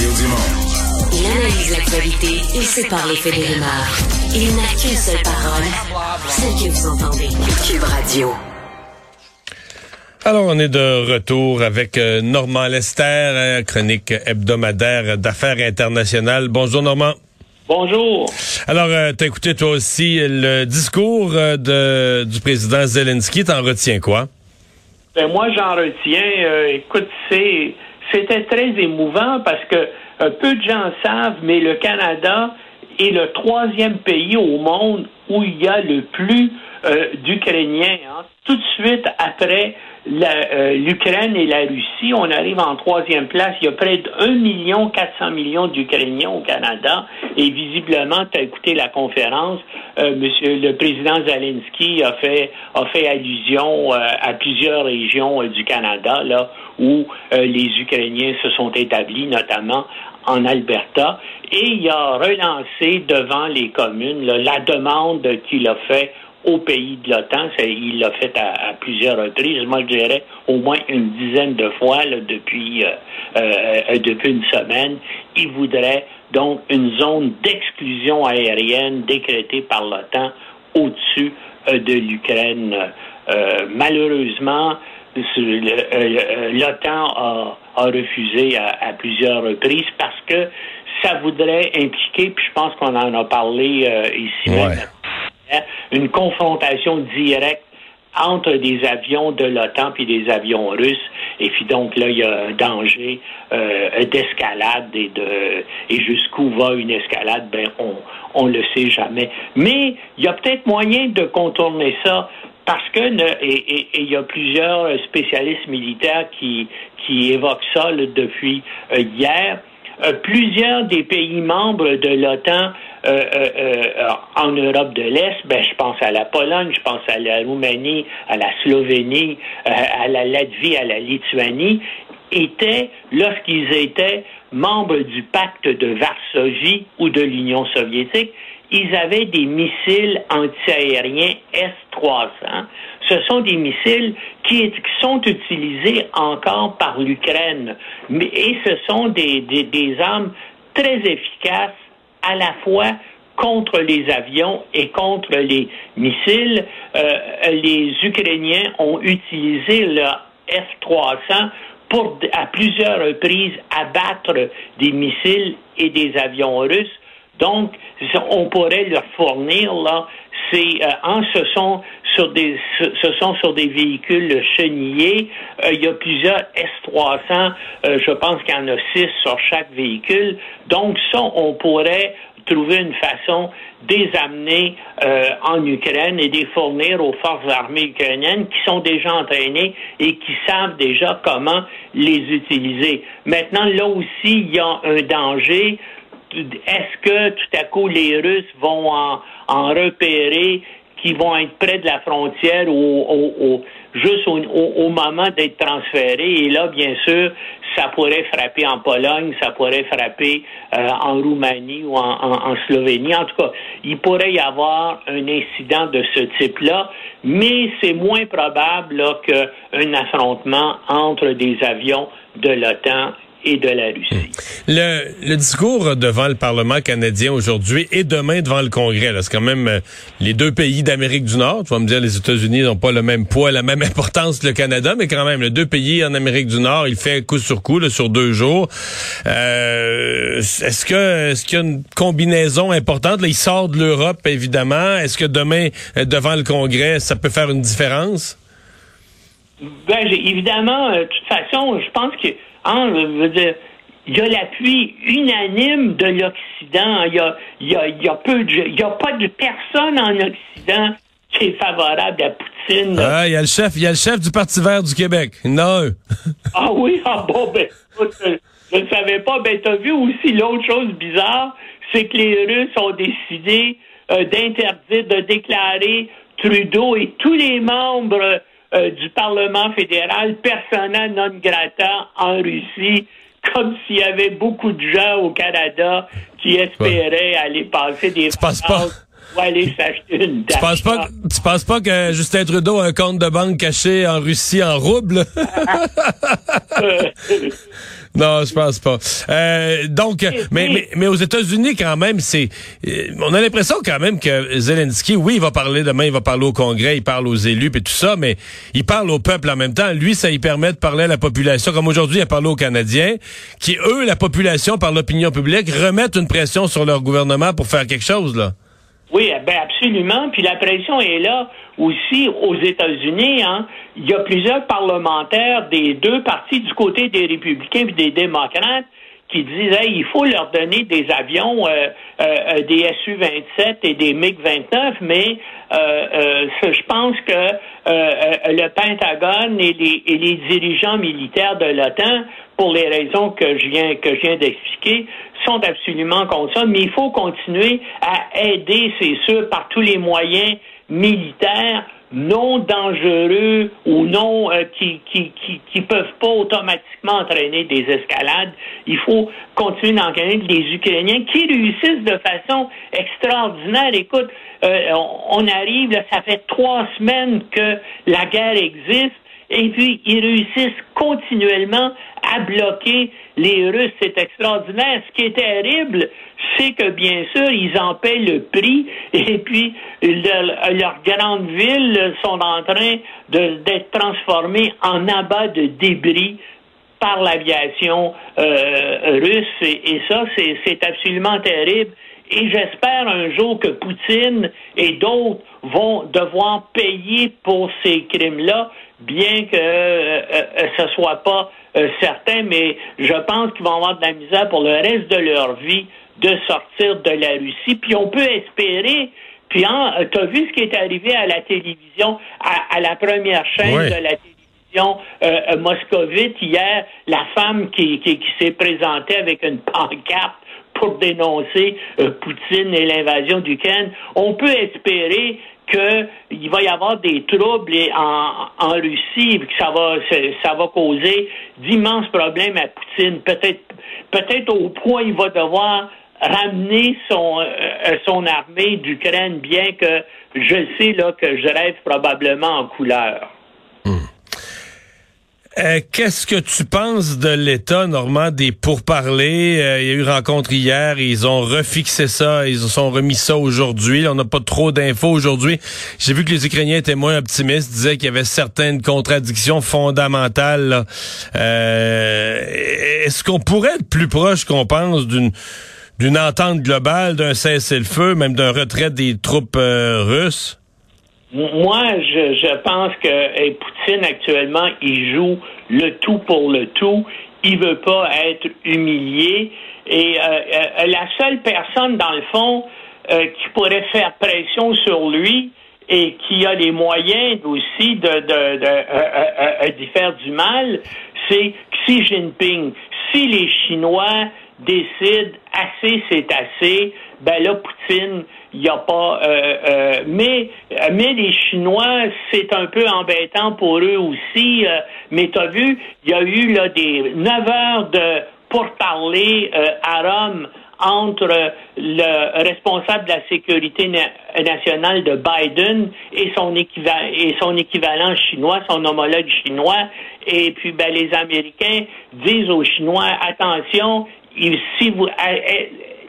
Mario Dumont. Il analyse l'actualité et sépare les faits des rumeurs. Il n'a qu'une seule parole, celle que vous entendez. Cube Radio. Alors, on est de retour avec euh, Normand Lester, euh, chronique hebdomadaire d'affaires internationales. Bonjour, Normand. Bonjour. Alors, euh, t'as écouté toi aussi le discours euh, de, du président Zelensky. T'en retiens quoi? Ben moi, j'en retiens. euh, écoute, c'est c'était très émouvant parce que euh, peu de gens savent, mais le Canada est le troisième pays au monde où il y a le plus euh, d'Ukrainiens. hein. Tout de suite après euh, l'Ukraine et la Russie, on arrive en troisième place. Il y a près de 1 million 400 millions d'Ukrainiens au Canada. Et visiblement, tu as écouté la conférence, euh, monsieur, le président Zelensky a fait, a fait allusion euh, à plusieurs régions du Canada là, où les Ukrainiens se sont établis, notamment en Alberta. Et il a relancé devant les communes la demande qu'il a fait au pays de l'OTAN. Il l'a fait à, à plusieurs reprises. Moi, je dirais au moins une dizaine de fois là, depuis, euh, euh, depuis une semaine. Il voudrait donc une zone d'exclusion aérienne décrétée par l'OTAN au-dessus euh, de l'Ukraine. Euh, malheureusement, euh, l'OTAN a, a refusé à, à plusieurs reprises parce que ça voudrait impliquer, puis je pense qu'on en a parlé euh, ici Ouais. même, une confrontation directe entre des avions de l'OTAN puis des avions russes. Et puis donc là, il y a un danger euh, d'escalade et de et jusqu'où va une escalade, ben on on le sait jamais. Mais il y a peut-être moyen de contourner ça parce que et, et- et il y a plusieurs spécialistes militaires qui évoquent ça depuis euh, hier. Euh, plusieurs des pays membres de l'OTAN euh, euh, en Europe de l'Est, ben, je pense à la Pologne, je pense à la Roumanie, à la Slovénie, à la Latvie, à la Lituanie, étaient, lorsqu'ils étaient membres du pacte de Varsovie ou de l'Union soviétique, ils avaient des missiles antiaériens S-300. Ce sont des missiles qui, sont utilisés encore par l'Ukraine. Et ce sont des armes très efficaces à la fois contre les avions et contre les missiles. Euh, les Ukrainiens ont utilisé le F-300 pour à plusieurs reprises abattre des missiles et des avions russes. Donc, on pourrait leur fournir là, c'est euh, en ce sont sur des ce, sont sur des véhicules chenillés. Euh, il y a plusieurs S300. euh, je pense qu'il y en a six sur chaque véhicule. Donc, ça, on pourrait trouver une façon de les amener euh, en Ukraine et de les fournir aux forces armées ukrainiennes qui sont déjà entraînées et qui savent déjà comment les utiliser. Maintenant, là aussi, il y a un danger. Est-ce que tout à coup les Russes vont en, en repérer qui vont être près de la frontière ou au, au- juste au, au- au moment d'être transférés? Et là, bien sûr, ça pourrait frapper en Pologne, ça pourrait frapper euh, en Roumanie ou en, en- en Slovénie. En tout cas, il pourrait y avoir un incident de ce type-là, mais c'est moins probable qu'un affrontement entre des avions de l'OTAN et de la Russie. Le, le discours devant le Parlement canadien aujourd'hui et demain devant le Congrès, c'est quand même euh, les deux pays d'Amérique du Nord. Tu vas me dire, les États-Unis n'ont pas le même poids, la même importance que le Canada, mais quand même, les deux pays en Amérique du Nord, il fait coup sur coup là, sur deux jours. Euh, est-ce que est-ce qu'il y a une combinaison importante? Là, il sort de l'Europe, évidemment. Est-ce que demain, euh, devant le Congrès, ça peut faire une différence? Ben, évidemment, euh, de toute façon, je pense que, hein, je veux dire, il y a l'appui unanime de l'Occident. Il y a, il y a, il y a peu de, il y a pas de personne en Occident qui est favorable à Poutine. Ah, il y a le chef, il y a le chef du Parti vert du Québec. Non. Ah oui, ah bon, ben, je ne savais pas. Ben, t'as vu aussi l'autre chose bizarre, c'est que les Russes ont décidé euh, d'interdire, de déclarer Trudeau et tous les membres euh, du Parlement fédéral persona non grata en Russie, comme s'il y avait beaucoup de gens au Canada qui espéraient aller passer des pas? vacances ou aller s'acheter une tu penses pas Tu penses pas que Justin Trudeau a un compte de banque caché en Russie en rouble? Non, je pense pas. Euh, donc, mais, mais, mais, aux États-Unis, quand même, c'est, euh, on a l'impression quand même que Zelensky, oui, il va parler demain, il va parler au Congrès, il parle aux élus et tout ça, mais il parle au peuple en même temps. Lui, ça lui permet de parler à la population, comme aujourd'hui, il a parlé aux Canadiens, qui eux, la population, par l'opinion publique, remettent une pression sur leur gouvernement pour faire quelque chose là. Oui, ben absolument. Puis la pression est là aussi aux États-Unis. Hein. Il y a plusieurs parlementaires des deux partis du côté des républicains et des démocrates qui disent il faut leur donner des avions, euh, euh, des Su-27 et des MiG-29, mais euh, je pense que le Pentagone et les, et les dirigeants militaires de l'OTAN, pour les raisons que je viens que je viens d'expliquer, sont absolument contre ça. Mais il faut continuer à aider, c'est sûr, par tous les moyens militaires non dangereux ou non euh, qui, qui, qui, qui, peuvent pas automatiquement entraîner des escalades. Il faut continuer d'entraîner les Ukrainiens qui réussissent de façon extraordinaire. Écoute, euh, on, arrive, ça fait trois semaines que la guerre existe. Et puis, ils réussissent continuellement à bloquer les Russes. C'est extraordinaire. Ce qui est terrible, c'est que bien sûr, ils en paient le prix et puis leurs grandes villes sont en train d'être transformées en abat de débris par l'aviation euh, russe et, ça, c'est absolument terrible. Et j'espère un jour que Poutine et d'autres vont devoir payer pour ces crimes-là, bien que euh, euh, ce soit pas certain, mais je pense qu'ils vont avoir de la misère pour le reste de leur vie de sortir de la Russie. Puis on peut espérer puis, hein, tu as vu ce qui est arrivé à la télévision, à, la première chaîne de la télévision euh, moscovite hier, la femme qui, qui, s'est présentée avec une pancarte pour dénoncer euh, Poutine et l'invasion d'Ukraine. On peut espérer qu'il va y avoir des troubles en, en Russie, que ça va, ça va causer d'immenses problèmes à Poutine. Peut-être, peut-être au point il va devoir ramener son, euh, son armée d'Ukraine, bien que je sais là que je rêve probablement en couleur. Euh, Qu'est-ce que tu penses de l'état, Normand, des pourparlers? Euh, il y a eu rencontre hier, ils ont refixé ça, ils ont remis ça aujourd'hui. On n'a pas trop d'infos aujourd'hui. J'ai vu que les Ukrainiens étaient moins optimistes, disaient qu'il y avait certaines contradictions fondamentales. Euh, Est-ce qu'on pourrait être plus proche qu'on pense d'une d'une entente globale, d'un cessez-le-feu, même d'un retrait des troupes euh, russes? Moi, je, je pense que Poutine actuellement, il joue le tout pour le tout. Il veut pas être humilié. Et euh, euh, la seule personne, dans le fond, qui pourrait faire pression sur lui et qui a les moyens aussi de, de, de, de faire du mal, c'est Xi Jinping. Si les Chinois décide assez, c'est assez, ben là, Poutine, il n'y a pas. Euh, euh, mais, mais les Chinois, c'est un peu embêtant pour eux aussi. Euh, mais tu as vu, il y a eu là des neuf heures de pourparlers à Rome entre le responsable de la sécurité nationale de Biden et son, équivalent, et son équivalent chinois, son homologue chinois. Et puis, ben, les Américains disent aux Chinois, attention,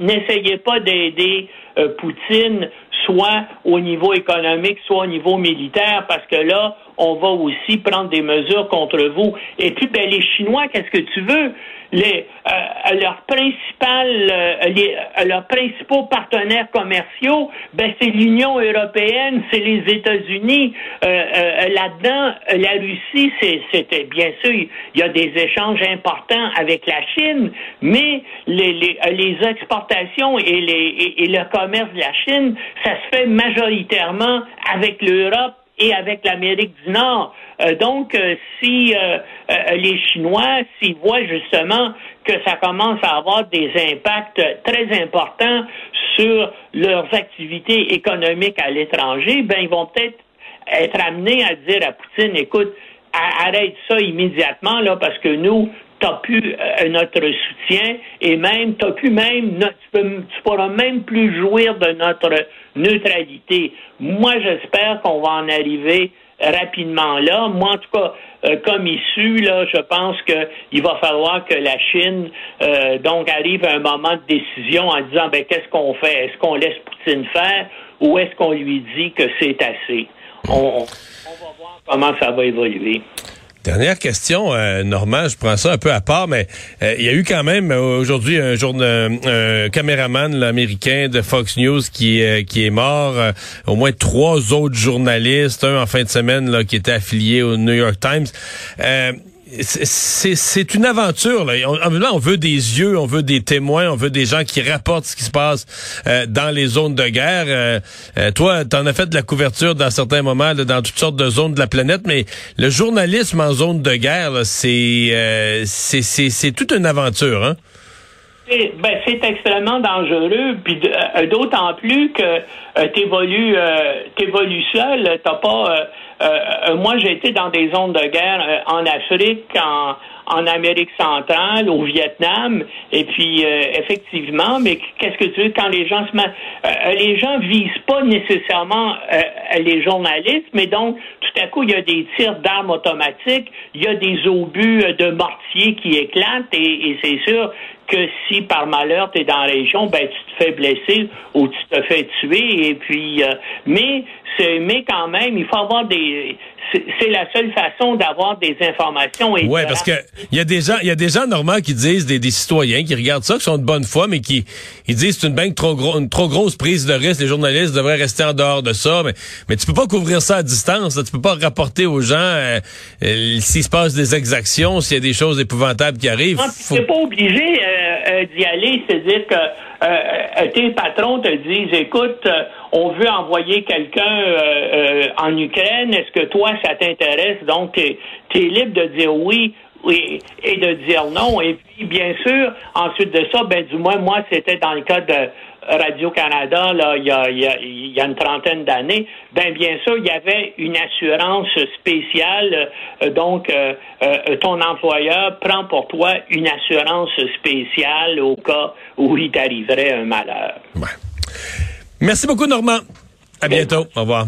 n'essayez pas d'aider euh, Poutine, soit au niveau économique, soit au niveau militaire, parce que là, on va aussi prendre des mesures contre vous. Et puis, ben, les Chinois, qu'est-ce que tu veux? Les, euh, leurs euh, les, euh, leurs principaux partenaires commerciaux, ben, c'est l'Union européenne, c'est les États-Unis. Là-dedans, la Russie, c'était bien sûr, il y a des échanges importants avec la Chine, mais les, les, les exportations et, les, et le commerce de la Chine, ça se fait majoritairement avec l'Europe et avec l'Amérique du Nord. Euh, donc, euh, si euh, les Chinois, s'ils voient justement que ça commence à avoir des impacts très importants sur leurs activités économiques à l'étranger, ben ils vont peut-être être amenés à dire à Poutine, écoute, arrête ça immédiatement là, parce que nous, t'as plus euh, notre soutien et même t'as plus même tu, tu pourras même plus jouir de notre neutralité. Moi, j'espère qu'on va en arriver rapidement là. Moi, en tout cas, euh, comme issu, là, je pense qu'il va falloir que la Chine euh, donc arrive à un moment de décision en disant ben qu'est-ce qu'on fait? Est-ce qu'on laisse Poutine faire ou est-ce qu'on lui dit que c'est assez? On, on va voir comment ça va évoluer. Dernière question, euh, Normand, je prends ça un peu à part, mais euh, il y a eu quand même euh, aujourd'hui un, jour, un, caméraman américain de Fox News qui, qui est mort, au moins trois autres journalistes, un en fin de semaine qui était affilié au New York Times c'est une aventure. Là. On, veut des yeux, on veut des témoins, on veut des gens qui rapportent ce qui se passe euh, dans les zones de guerre. Euh, euh, toi, tu en as fait de la couverture dans certains moments, dans toutes sortes de zones de la planète, mais le journalisme en zone de guerre, c'est c'est toute une aventure. Hein? Ben, c'est extrêmement dangereux, puis d'autant plus que tu évolues, évolues seul, t'as pas euh, euh, moi, j'ai été dans des zones de guerre euh, en Afrique, en, en Amérique centrale, au Vietnam, et puis effectivement, mais qu'est-ce que tu veux quand les gens se mettent, les gens visent pas nécessairement les journalistes, mais donc tout à coup il y a des tirs d'armes automatiques, il y a des obus de mortier qui éclatent, et, et c'est sûr que si par malheur tu es dans la région, ben tu te fais blesser ou tu te fais tuer, et puis mais mais quand même, il faut avoir des. C'est la seule façon d'avoir des informations. Oui, parce que il y a des gens, il y a des gens normands qui disent des, des, citoyens qui regardent ça, qui sont de bonne foi, mais qui ils disent c'est une bien trop gros, une trop grosse prise de risque. Les journalistes devraient rester en dehors de ça, mais mais tu peux pas couvrir ça à distance. Là. Tu peux pas rapporter aux gens euh, euh, s'il se passe des exactions, s'il y a des choses épouvantables qui arrivent. N'es pas obligé euh, d'y aller, c'est-à-dire que euh, tes patrons te disent, écoute, euh, on veut envoyer quelqu'un euh, en Ukraine, est-ce que toi, ça t'intéresse? Donc, tu es, libre de dire oui, oui et de dire non. Et puis, bien sûr, ensuite de ça, ben du moins, moi, c'était dans le cas de Radio-Canada, là, il y a, il y a, une trentaine d'années, ben bien sûr, il y avait une assurance spéciale. Euh, donc, euh, euh, ton employeur prend pour toi une assurance spéciale au cas où il t'arriverait un malheur. Merci beaucoup, Normand. À bientôt. Au revoir.